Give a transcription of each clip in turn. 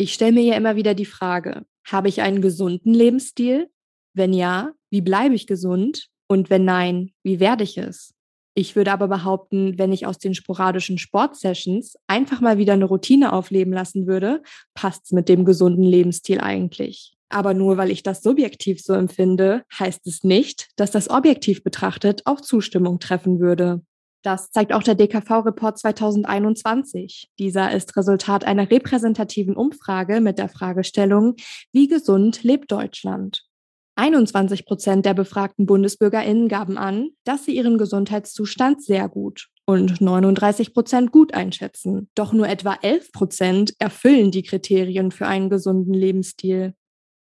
Ich stelle mir ja immer wieder die Frage, habe ich einen gesunden Lebensstil? Wenn ja, wie bleibe ich gesund? Und wenn nein, wie werde ich es? Ich würde aber behaupten, wenn ich aus den sporadischen Sportsessions einfach mal wieder eine Routine aufleben lassen würde, passt es mit dem gesunden Lebensstil eigentlich. Aber nur weil ich das subjektiv so empfinde, heißt es nicht, dass das objektiv betrachtet auch Zustimmung treffen würde. Das zeigt auch der DKV-Report 2021. Dieser ist Resultat einer repräsentativen Umfrage mit der Fragestellung, wie gesund lebt Deutschland? 21 Prozent der befragten BundesbürgerInnen gaben an, dass sie ihren Gesundheitszustand sehr gut und 39 Prozent gut einschätzen. Doch nur etwa 11 Prozent erfüllen die Kriterien für einen gesunden Lebensstil.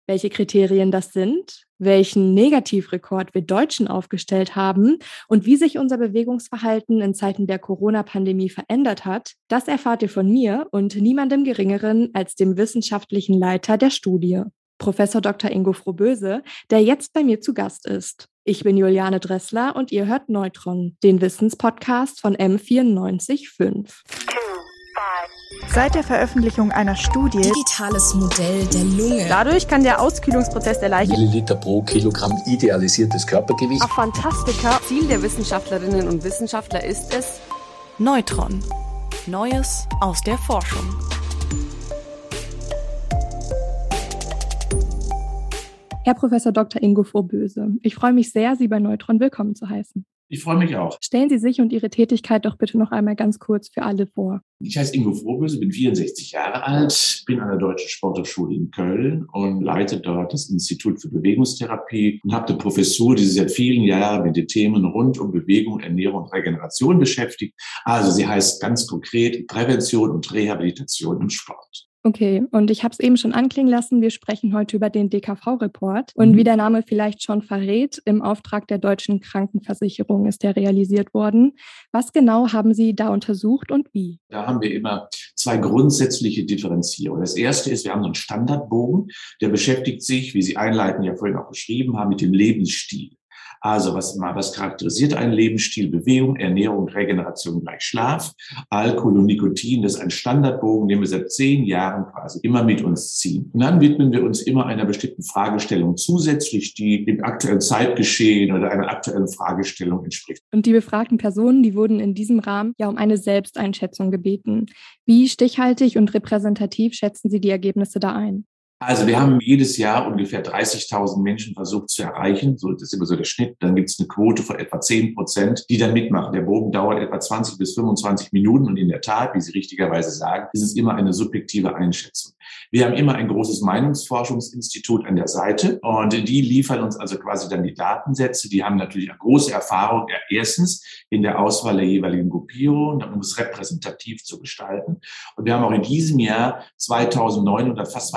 Welche Kriterien das sind, welchen Negativrekord wir Deutschen aufgestellt haben und wie sich unser Bewegungsverhalten in Zeiten der Corona-Pandemie verändert hat, das erfahrt ihr von mir und niemandem Geringeren als dem wissenschaftlichen Leiter der Studie. Professor Dr. Ingo Frohböse, der jetzt bei mir zu Gast ist. Ich bin Juliane Dressler und ihr hört Neutron, den Wissenspodcast von M945. Seit der Veröffentlichung einer Studie Digitales Modell der Lunge. Dadurch kann der Auskühlungsprozess der Leiche Milliliter pro Kilogramm idealisiertes Körpergewicht. Auf Fantastika. Ziel der Wissenschaftlerinnen und Wissenschaftler ist es, Neutron. Neues aus der Forschung. Herr Professor Dr. Ingo Vorböse, ich freue mich sehr, Sie bei Neutron willkommen zu heißen. Ich freue mich auch. Stellen Sie sich und Ihre Tätigkeit doch bitte noch einmal ganz kurz für alle vor. Ich heiße Ingo Vorböse, bin 64 Jahre alt, bin an der Deutschen Sporthochschule in Köln und leite dort das Institut für Bewegungstherapie und habe eine Professur, die sich seit vielen Jahren mit den Themen rund um Bewegung, Ernährung und Regeneration beschäftigt. Also sie heißt ganz konkret Prävention und Rehabilitation im Sport. Okay, und ich habe es eben schon anklingen lassen, wir sprechen heute über den DKV-Report. Und Mhm. wie der Name vielleicht schon verrät, im Auftrag der deutschen Krankenversicherung ist der realisiert worden. Was genau haben Sie da untersucht und wie? Da haben wir immer zwei grundsätzliche Differenzierungen. Das erste ist, wir haben so einen Standardbogen, der beschäftigt sich, wie Sie einleiten ja vorhin auch beschrieben haben, mit dem Lebensstil. Also was, was charakterisiert einen Lebensstil? Bewegung, Ernährung, Regeneration gleich Schlaf, Alkohol und Nikotin. Das ist ein Standardbogen, den wir seit zehn Jahren quasi immer mit uns ziehen. Und dann widmen wir uns immer einer bestimmten Fragestellung zusätzlich, die dem aktuellen Zeitgeschehen oder einer aktuellen Fragestellung entspricht. Und die befragten Personen, die wurden in diesem Rahmen ja um eine Selbsteinschätzung gebeten. Wie stichhaltig und repräsentativ schätzen Sie die Ergebnisse da ein? Also wir haben jedes Jahr ungefähr 30.000 Menschen versucht zu erreichen. So, das ist immer so der Schnitt. Dann gibt es eine Quote von etwa 10 Prozent, die dann mitmachen. Der Bogen dauert etwa 20 bis 25 Minuten. Und in der Tat, wie Sie richtigerweise sagen, ist es immer eine subjektive Einschätzung. Wir haben immer ein großes Meinungsforschungsinstitut an der Seite und die liefern uns also quasi dann die Datensätze. Die haben natürlich eine große Erfahrung, erstens in der Auswahl der jeweiligen Gruppierungen, um es repräsentativ zu gestalten. Und wir haben auch in diesem Jahr 2900, fast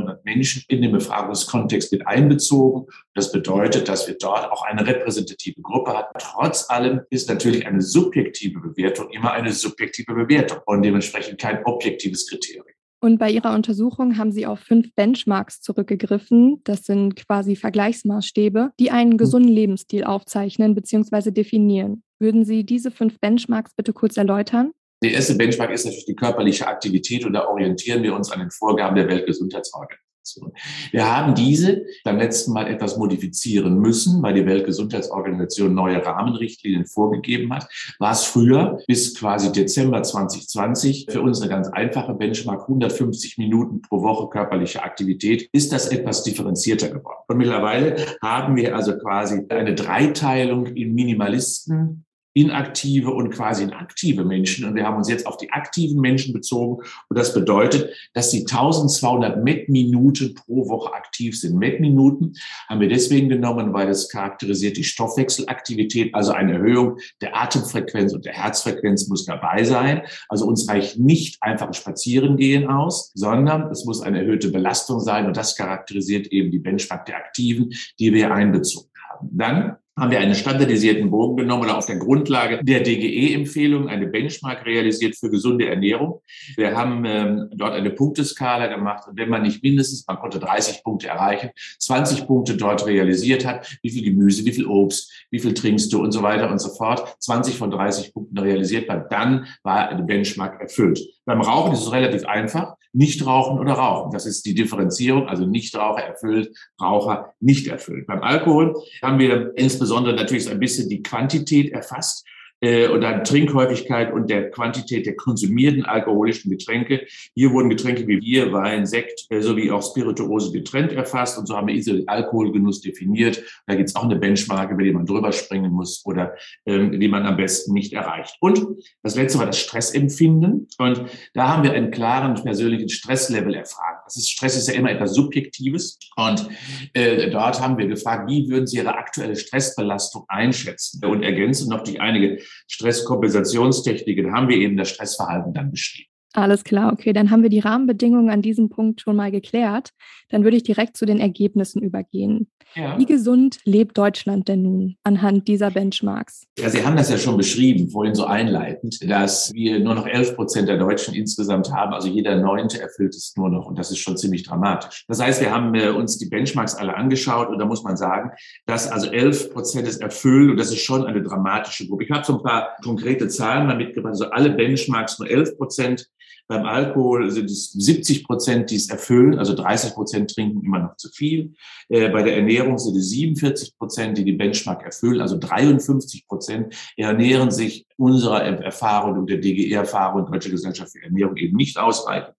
2900 Menschen in den Befragungskontext mit einbezogen. Das bedeutet, dass wir dort auch eine repräsentative Gruppe hatten. Trotz allem ist natürlich eine subjektive Bewertung immer eine subjektive Bewertung und dementsprechend kein objektives Kriterium. Und bei Ihrer Untersuchung haben Sie auf fünf Benchmarks zurückgegriffen. Das sind quasi Vergleichsmaßstäbe, die einen gesunden Lebensstil aufzeichnen bzw. definieren. Würden Sie diese fünf Benchmarks bitte kurz erläutern? Der erste Benchmark ist natürlich die körperliche Aktivität und da orientieren wir uns an den Vorgaben der Weltgesundheitsorganisation. Wir haben diese beim letzten Mal etwas modifizieren müssen, weil die Weltgesundheitsorganisation neue Rahmenrichtlinien vorgegeben hat. War es früher bis quasi Dezember 2020 für uns eine ganz einfache Benchmark, 150 Minuten pro Woche körperliche Aktivität, ist das etwas differenzierter geworden. Und mittlerweile haben wir also quasi eine Dreiteilung in Minimalisten, inaktive und quasi in aktive Menschen. Und wir haben uns jetzt auf die aktiven Menschen bezogen. Und das bedeutet, dass sie 1200 Met-Minuten pro Woche aktiv sind. Met-Minuten haben wir deswegen genommen, weil es charakterisiert die Stoffwechselaktivität, also eine Erhöhung der Atemfrequenz und der Herzfrequenz muss dabei sein. Also uns reicht nicht einfach ein Spazierengehen aus, sondern es muss eine erhöhte Belastung sein. Und das charakterisiert eben die Benchmark der Aktiven, die wir einbezogen haben. Dann haben wir einen standardisierten Bogen genommen oder auf der Grundlage der DGE-Empfehlung eine Benchmark realisiert für gesunde Ernährung. Wir haben ähm, dort eine Punkteskala gemacht und wenn man nicht mindestens, man konnte 30 Punkte erreichen, 20 Punkte dort realisiert hat, wie viel Gemüse, wie viel Obst, wie viel trinkst du und so weiter und so fort, 20 von 30 Punkten realisiert hat, dann war eine Benchmark erfüllt. Beim Rauchen ist es relativ einfach. Nichtrauchen oder Rauchen. Das ist die Differenzierung, also Nichtraucher erfüllt, Raucher nicht erfüllt. Beim Alkohol haben wir insbesondere natürlich ein bisschen die Quantität erfasst äh, und dann Trinkhäufigkeit und der Quantität der konsumierten alkoholischen Getränke. Hier wurden Getränke wie Bier, Wein, Sekt äh, sowie auch Spirituose getrennt erfasst und so haben wir ISO Alkoholgenuss definiert. Da gibt es auch eine Benchmark, über die man drüber springen muss oder ähm, die man am besten nicht erreicht. Und das letzte war das Stressempfinden und da haben wir einen klaren persönlichen Stresslevel erfragt. Das ist, Stress ist ja immer etwas Subjektives und äh, dort haben wir gefragt, wie würden Sie Ihre aktuelle Stressbelastung einschätzen und ergänzen noch durch einige Stresskompensationstekniken haben wir eben das Stressverhalten dann beschrieben. Alles klar, okay, dann haben wir die Rahmenbedingungen an diesem Punkt schon mal geklärt. Dann würde ich direkt zu den Ergebnissen übergehen. Ja. Wie gesund lebt Deutschland denn nun anhand dieser Benchmarks? Ja, Sie haben das ja schon beschrieben, vorhin so einleitend, dass wir nur noch 11 Prozent der Deutschen insgesamt haben. Also jeder Neunte erfüllt es nur noch. Und das ist schon ziemlich dramatisch. Das heißt, wir haben äh, uns die Benchmarks alle angeschaut und da muss man sagen, dass also 11 Prozent es erfüllen und das ist schon eine dramatische Gruppe. Ich habe so ein paar konkrete Zahlen mal mitgebracht. Also alle Benchmarks nur 11 Prozent beim Alkohol sind es 70 Prozent, die es erfüllen, also 30 Prozent trinken immer noch zu viel. Äh, bei der Ernährung sind es 47 Prozent, die die Benchmark erfüllen, also 53 Prozent ernähren sich unserer Erfahrung und der DGE-Erfahrung, Deutsche Gesellschaft für Ernährung, eben nicht ausreichend.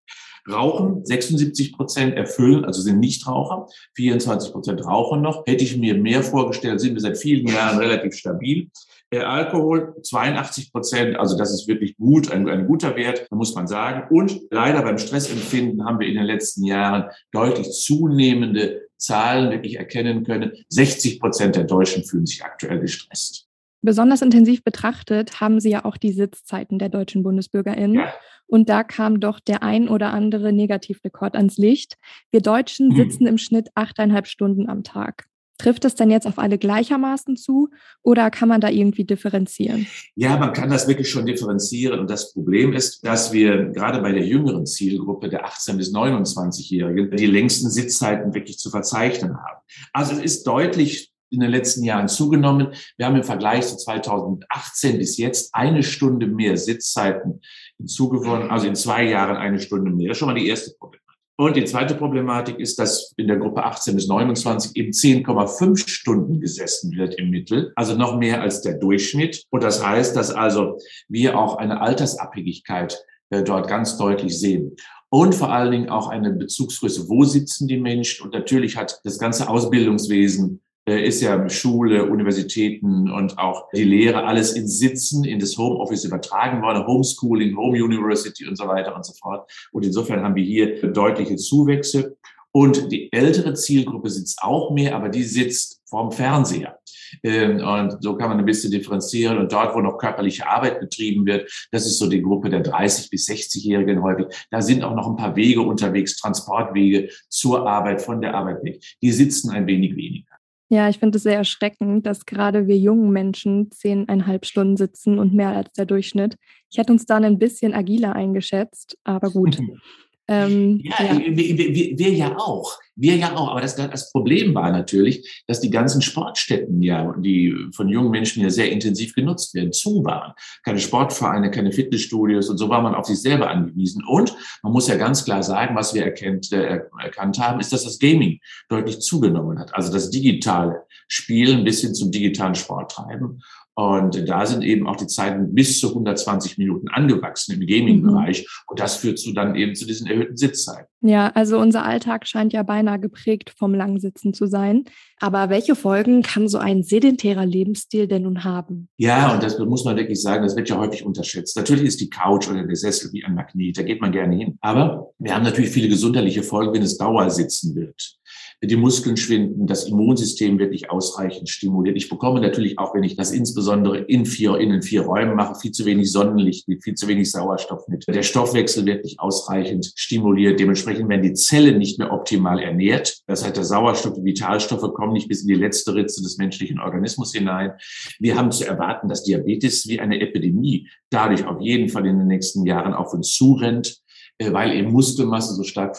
Rauchen, 76 Prozent erfüllen, also sind Nichtraucher, 24 Prozent rauchen noch. Hätte ich mir mehr vorgestellt, sind wir seit vielen Jahren relativ stabil. Der Alkohol 82 Prozent, also das ist wirklich gut, ein, ein guter Wert, muss man sagen. Und leider beim Stressempfinden haben wir in den letzten Jahren deutlich zunehmende Zahlen wirklich erkennen können. 60 Prozent der Deutschen fühlen sich aktuell gestresst. Besonders intensiv betrachtet haben Sie ja auch die Sitzzeiten der deutschen BundesbürgerInnen. Ja. Und da kam doch der ein oder andere Negativrekord ans Licht. Wir Deutschen hm. sitzen im Schnitt achteinhalb Stunden am Tag. Trifft es denn jetzt auf alle gleichermaßen zu oder kann man da irgendwie differenzieren? Ja, man kann das wirklich schon differenzieren. Und das Problem ist, dass wir gerade bei der jüngeren Zielgruppe der 18- bis 29-Jährigen die längsten Sitzzeiten wirklich zu verzeichnen haben. Also es ist deutlich in den letzten Jahren zugenommen. Wir haben im Vergleich zu 2018 bis jetzt eine Stunde mehr Sitzzeiten hinzugewonnen, also in zwei Jahren eine Stunde mehr. Das ist schon mal die erste Problem. Und die zweite Problematik ist, dass in der Gruppe 18 bis 29 eben 10,5 Stunden gesessen wird im Mittel, also noch mehr als der Durchschnitt. Und das heißt, dass also wir auch eine Altersabhängigkeit äh, dort ganz deutlich sehen. Und vor allen Dingen auch eine Bezugsgröße, wo sitzen die Menschen? Und natürlich hat das ganze Ausbildungswesen ist ja Schule, Universitäten und auch die Lehre alles in Sitzen, in das Homeoffice übertragen worden, Homeschooling, Home University und so weiter und so fort. Und insofern haben wir hier deutliche Zuwächse. Und die ältere Zielgruppe sitzt auch mehr, aber die sitzt vorm Fernseher. Ähm, und so kann man ein bisschen differenzieren. Und dort, wo noch körperliche Arbeit betrieben wird, das ist so die Gruppe der 30- bis 60-Jährigen häufig. Da sind auch noch ein paar Wege unterwegs, Transportwege zur Arbeit, von der Arbeit weg. Die sitzen ein wenig weniger. Ja, ich finde es sehr erschreckend, dass gerade wir jungen Menschen zehneinhalb Stunden sitzen und mehr als der Durchschnitt. Ich hätte uns dann ein bisschen agiler eingeschätzt, aber gut. Ähm, ja, ja. Wir, wir, wir, ja auch. Wir ja auch. Aber das, das Problem war natürlich, dass die ganzen Sportstätten ja, die von jungen Menschen ja sehr intensiv genutzt werden, zu waren. Keine Sportvereine, keine Fitnessstudios und so war man auf sich selber angewiesen. Und man muss ja ganz klar sagen, was wir erkennt, äh, erkannt haben, ist, dass das Gaming deutlich zugenommen hat. Also das digitale Spielen bis hin zum digitalen Sporttreiben. Und da sind eben auch die Zeiten bis zu 120 Minuten angewachsen im Gaming-Bereich. Mhm. Und das führt zu dann eben zu diesen erhöhten Sitzzeiten. Ja, also unser Alltag scheint ja beinahe geprägt vom Langsitzen zu sein. Aber welche Folgen kann so ein sedentärer Lebensstil denn nun haben? Ja, und das muss man wirklich sagen, das wird ja häufig unterschätzt. Natürlich ist die Couch oder der Sessel wie ein Magnet, da geht man gerne hin. Aber wir haben natürlich viele gesundheitliche Folgen, wenn es Dauersitzen wird die Muskeln schwinden, das Immunsystem wird nicht ausreichend stimuliert. Ich bekomme natürlich auch, wenn ich das insbesondere in vier, in den vier Räumen mache, viel zu wenig Sonnenlicht mit, viel zu wenig Sauerstoff mit. Der Stoffwechsel wird nicht ausreichend stimuliert. Dementsprechend werden die Zellen nicht mehr optimal ernährt. Das heißt, der Sauerstoff, die Vitalstoffe kommen nicht bis in die letzte Ritze des menschlichen Organismus hinein. Wir haben zu erwarten, dass Diabetes wie eine Epidemie dadurch auf jeden Fall in den nächsten Jahren auf uns zurennt. Äh, weil eben Muskelmasse so stark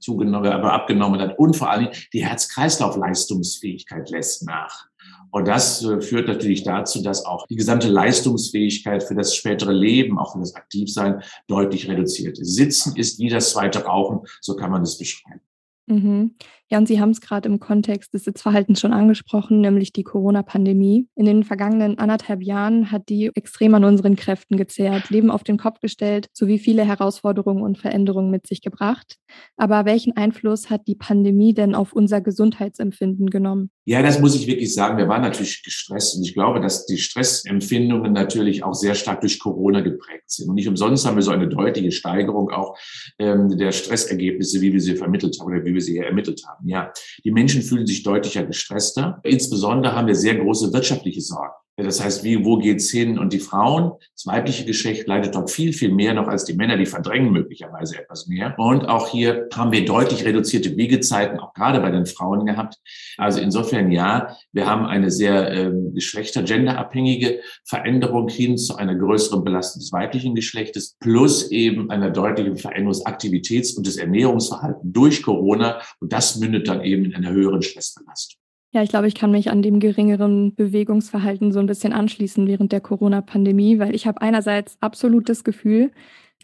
zugenommen, aber abgenommen hat und vor allem die Herz-Kreislauf-Leistungsfähigkeit lässt nach. Und das äh, führt natürlich dazu, dass auch die gesamte Leistungsfähigkeit für das spätere Leben, auch für das Aktivsein deutlich reduziert ist. Sitzen ist wie das zweite Rauchen, so kann man es beschreiben. Mhm. Ja, und Sie haben es gerade im Kontext des Sitzverhaltens schon angesprochen, nämlich die Corona-Pandemie. In den vergangenen anderthalb Jahren hat die extrem an unseren Kräften gezehrt, Leben auf den Kopf gestellt, sowie viele Herausforderungen und Veränderungen mit sich gebracht. Aber welchen Einfluss hat die Pandemie denn auf unser Gesundheitsempfinden genommen? Ja, das muss ich wirklich sagen. Wir waren natürlich gestresst und ich glaube, dass die Stressempfindungen natürlich auch sehr stark durch Corona geprägt sind. Und nicht umsonst haben wir so eine deutliche Steigerung auch ähm, der Stressergebnisse, wie wir sie vermittelt haben oder wie wir sie ermittelt haben. Ja, die Menschen fühlen sich deutlicher gestresster. Insbesondere haben wir sehr große wirtschaftliche Sorgen. Das heißt, wie, wo geht's hin? Und die Frauen, das weibliche Geschlecht leidet dort viel, viel mehr noch als die Männer, die verdrängen möglicherweise etwas mehr. Und auch hier haben wir deutlich reduzierte Wiegezeiten, auch gerade bei den Frauen gehabt. Also insofern ja, wir haben eine sehr ähm, geschlechter, genderabhängige Veränderung hin zu einer größeren Belastung des weiblichen Geschlechtes, plus eben einer deutlichen Veränderung des Aktivitäts- und des Ernährungsverhaltens durch Corona. Und das mündet dann eben in einer höheren Stressbelastung. Ja, ich glaube, ich kann mich an dem geringeren Bewegungsverhalten so ein bisschen anschließen während der Corona-Pandemie, weil ich habe einerseits absolut das Gefühl,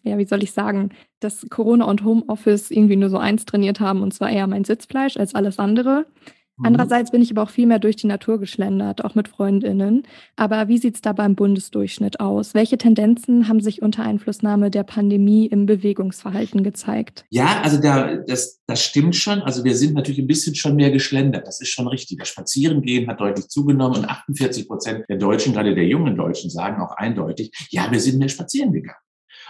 ja, wie soll ich sagen, dass Corona und Homeoffice irgendwie nur so eins trainiert haben, und zwar eher mein Sitzfleisch als alles andere. Mhm. Andererseits bin ich aber auch viel mehr durch die Natur geschlendert, auch mit Freundinnen. Aber wie sieht es da beim Bundesdurchschnitt aus? Welche Tendenzen haben sich unter Einflussnahme der Pandemie im Bewegungsverhalten gezeigt? Ja, also da, das, das stimmt schon. Also wir sind natürlich ein bisschen schon mehr geschlendert. Das ist schon richtig. Das Spazierengehen hat deutlich zugenommen und 48 Prozent der Deutschen, gerade der jungen Deutschen, sagen auch eindeutig, ja, wir sind mehr spazieren gegangen.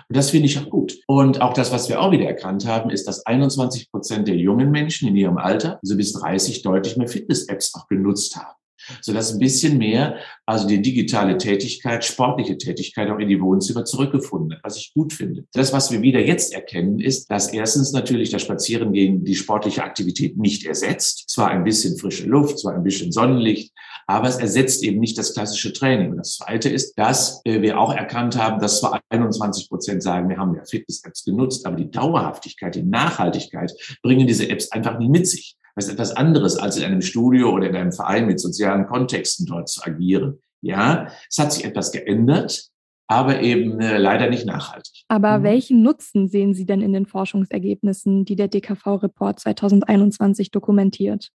Und das finde ich auch gut. Und auch das, was wir auch wieder erkannt haben, ist, dass 21 Prozent der jungen Menschen in ihrem Alter, also bis 30, deutlich mehr Fitness-Apps auch genutzt haben sodass ein bisschen mehr, also die digitale Tätigkeit, sportliche Tätigkeit auch in die Wohnzimmer zurückgefunden hat, was ich gut finde. Das, was wir wieder jetzt erkennen, ist, dass erstens natürlich das Spazierengehen die sportliche Aktivität nicht ersetzt. Zwar ein bisschen frische Luft, zwar ein bisschen Sonnenlicht, aber es ersetzt eben nicht das klassische Training. Und das Zweite ist, dass äh, wir auch erkannt haben, dass zwar 21 Prozent sagen, wir haben ja Fitness-Apps genutzt, aber die Dauerhaftigkeit, die Nachhaltigkeit bringen diese Apps einfach nicht mit sich. Das ist etwas anderes, als in einem Studio oder in einem Verein mit sozialen Kontexten dort zu agieren. Ja, es hat sich etwas geändert, aber eben äh, leider nicht nachhaltig. Aber mhm. welchen Nutzen sehen Sie denn in den Forschungsergebnissen, die der DKV-Report 2021 dokumentiert?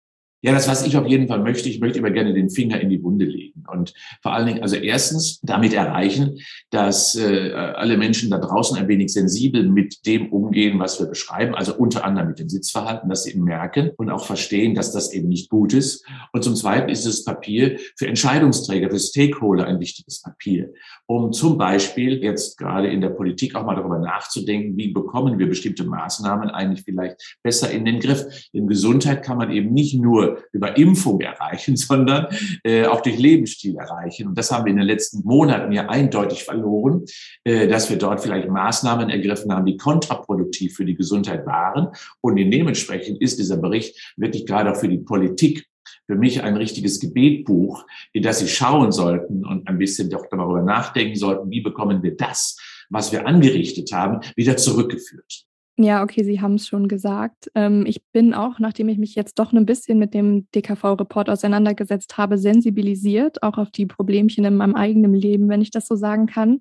Ja, das, was ich auf jeden Fall möchte, ich möchte immer gerne den Finger in die Wunde legen. Und vor allen Dingen, also erstens damit erreichen, dass äh, alle Menschen da draußen ein wenig sensibel mit dem umgehen, was wir beschreiben, also unter anderem mit dem Sitzverhalten, dass sie eben merken und auch verstehen, dass das eben nicht gut ist. Und zum Zweiten ist das Papier für Entscheidungsträger, für Stakeholder ein wichtiges Papier, um zum Beispiel jetzt gerade in der Politik auch mal darüber nachzudenken, wie bekommen wir bestimmte Maßnahmen eigentlich vielleicht besser in den Griff. In Gesundheit kann man eben nicht nur über Impfung erreichen, sondern äh, auch durch Lebensstil erreichen. Und das haben wir in den letzten Monaten ja eindeutig verloren, äh, dass wir dort vielleicht Maßnahmen ergriffen haben, die kontraproduktiv für die Gesundheit waren. Und dementsprechend ist dieser Bericht wirklich gerade auch für die Politik für mich ein richtiges Gebetbuch, in das Sie schauen sollten und ein bisschen doch darüber nachdenken sollten, wie bekommen wir das, was wir angerichtet haben, wieder zurückgeführt. Ja, okay, Sie haben es schon gesagt. Ähm, ich bin auch, nachdem ich mich jetzt doch ein bisschen mit dem DKV-Report auseinandergesetzt habe, sensibilisiert, auch auf die Problemchen in meinem eigenen Leben, wenn ich das so sagen kann.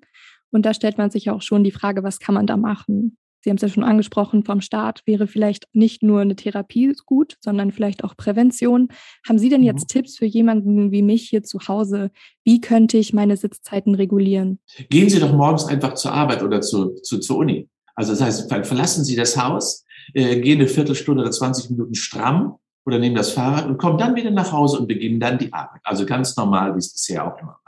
Und da stellt man sich auch schon die Frage, was kann man da machen? Sie haben es ja schon angesprochen, vom Staat wäre vielleicht nicht nur eine Therapie gut, sondern vielleicht auch Prävention. Haben Sie denn jetzt mhm. Tipps für jemanden wie mich hier zu Hause? Wie könnte ich meine Sitzzeiten regulieren? Gehen Sie doch morgens einfach zur Arbeit oder zu, zu, zur Uni. Also das heißt, verlassen Sie das Haus, äh, gehen eine Viertelstunde oder 20 Minuten stramm oder nehmen das Fahrrad und kommen dann wieder nach Hause und beginnen dann die Arbeit. Also ganz normal, wie es bisher auch immer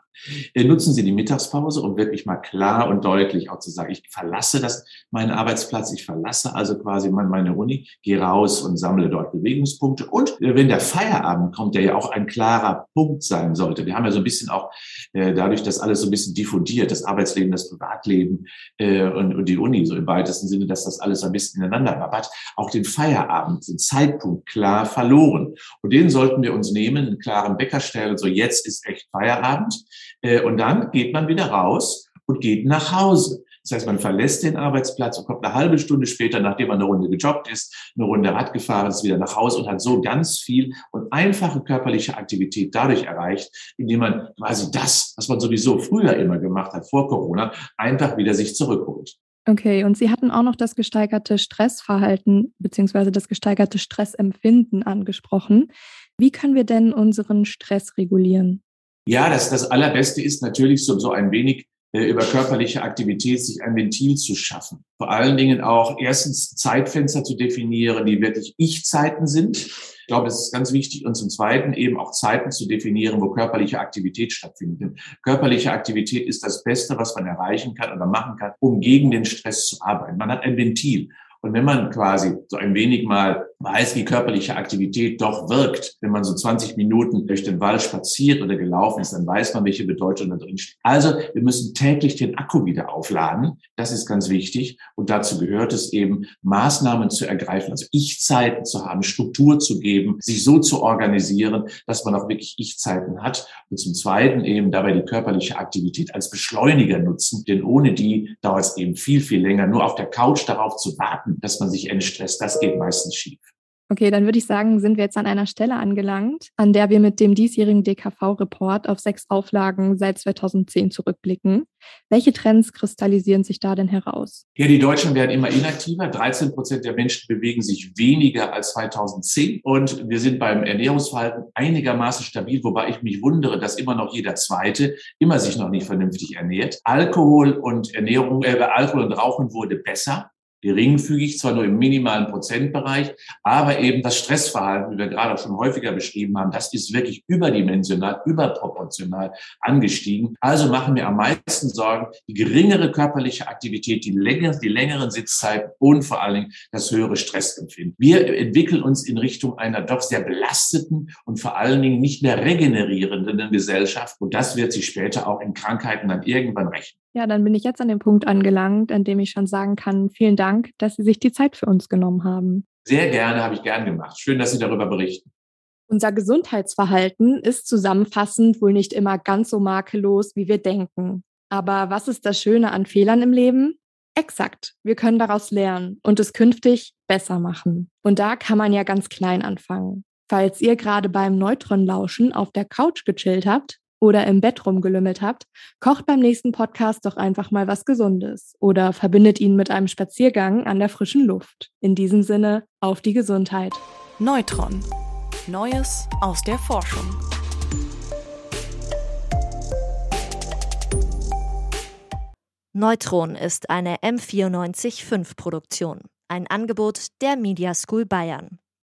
nutzen Sie die Mittagspause, um wirklich mal klar und deutlich auch zu sagen, ich verlasse das, meinen Arbeitsplatz, ich verlasse also quasi meine Uni, gehe raus und sammle dort Bewegungspunkte. Und äh, wenn der Feierabend kommt, der ja auch ein klarer Punkt sein sollte. Wir haben ja so ein bisschen auch äh, dadurch, dass alles so ein bisschen diffundiert, das Arbeitsleben, das Privatleben äh, und, die Uni so im weitesten Sinne, dass das alles ein bisschen ineinander wabbert, auch den Feierabend, den Zeitpunkt klar verloren. Und den sollten wir uns nehmen, einen klaren Bäcker stellen, so jetzt ist echt Feierabend. Äh, und dann geht man wieder raus und geht nach Hause. Das heißt, man verlässt den Arbeitsplatz und kommt eine halbe Stunde später, nachdem man eine Runde gejoggt ist, eine Runde Rad gefahren ist, wieder nach Hause und hat so ganz viel und einfache körperliche Aktivität dadurch erreicht, indem man quasi das, was man sowieso früher immer gemacht hat, vor Corona, einfach wieder sich zurückholt. Okay, und Sie hatten auch noch das gesteigerte Stressverhalten beziehungsweise das gesteigerte Stressempfinden angesprochen. Wie können wir denn unseren Stress regulieren? Ja, das, das Allerbeste ist natürlich so, so ein wenig äh, über körperliche Aktivität sich ein Ventil zu schaffen. Vor allen Dingen auch erstens Zeitfenster zu definieren, die wirklich Ich-Zeiten sind. Ich glaube, das ist ganz wichtig. Und zum Zweiten eben auch Zeiten zu definieren, wo körperliche Aktivität stattfindet. Körperliche Aktivität ist das Beste, was man erreichen kann oder machen kann, um gegen den Stress zu arbeiten. Man hat ein Ventil. Und wenn man quasi so ein wenig mal weiß, wie körperliche Aktivität doch wirkt, wenn man so 20 Minuten durch den Wald spaziert oder gelaufen ist, dann weiß man, welche Bedeutung da drin steht. Also wir müssen täglich den Akku wieder aufladen. Das ist ganz wichtig. Und dazu gehört es eben, Maßnahmen zu ergreifen, also Ich-Zeiten zu haben, Struktur zu geben, sich so zu organisieren, dass man auch wirklich Ich-Zeiten hat. Und zum Zweiten eben dabei die körperliche Aktivität als Beschleuniger nutzen, denn ohne die dauert es eben viel, viel länger. Nur auf der Couch darauf zu warten, dass man sich entstresst. Das geht meistens schief. Okay, dann würde ich sagen, sind wir jetzt an einer Stelle angelangt, an der wir mit dem diesjährigen DKV-Report auf sechs Auflagen seit 2010 zurückblicken. Welche Trends kristallisieren sich da denn heraus? Ja, die Deutschen werden immer inaktiver. 13 Prozent der Menschen bewegen sich weniger als 2010. Und wir sind beim Ernährungsverhalten einigermaßen stabil, wobei ich mich wundere, dass immer noch jeder Zweite immer sich noch nicht vernünftig ernährt. Alkohol und Ernährung, äh, Alkohol und Rauchen wurde besser geringfügig, zwar nur im minimalen Prozentbereich, aber eben das Stressverhalten, wie wir gerade schon häufiger beschrieben haben, das ist wirklich überdimensional, überproportional angestiegen. Also machen wir am meisten Sorgen die geringere körperliche Aktivität, die, länger, die längeren Sitzzeiten und vor allen Dingen das höhere Stressempfinden. Wir entwickeln uns in Richtung einer doch sehr belasteten und vor allen Dingen nicht mehr regenerierenden Gesellschaft und das wird sich später auch in Krankheiten dann irgendwann rächen. Ja, dann bin ich jetzt an dem Punkt angelangt, an dem ich schon sagen kann, vielen Dank, dass Sie sich die Zeit für uns genommen haben. Sehr gerne, habe ich gern gemacht. Schön, dass Sie darüber berichten. Unser Gesundheitsverhalten ist zusammenfassend wohl nicht immer ganz so makellos, wie wir denken. Aber was ist das Schöne an Fehlern im Leben? Exakt, wir können daraus lernen und es künftig besser machen. Und da kann man ja ganz klein anfangen. Falls ihr gerade beim Neutronlauschen auf der Couch gechillt habt, oder im Bett rumgelümmelt habt, kocht beim nächsten Podcast doch einfach mal was Gesundes oder verbindet ihn mit einem Spaziergang an der frischen Luft. In diesem Sinne, auf die Gesundheit. Neutron. Neues aus der Forschung. Neutron ist eine M945 Produktion, ein Angebot der Media School Bayern.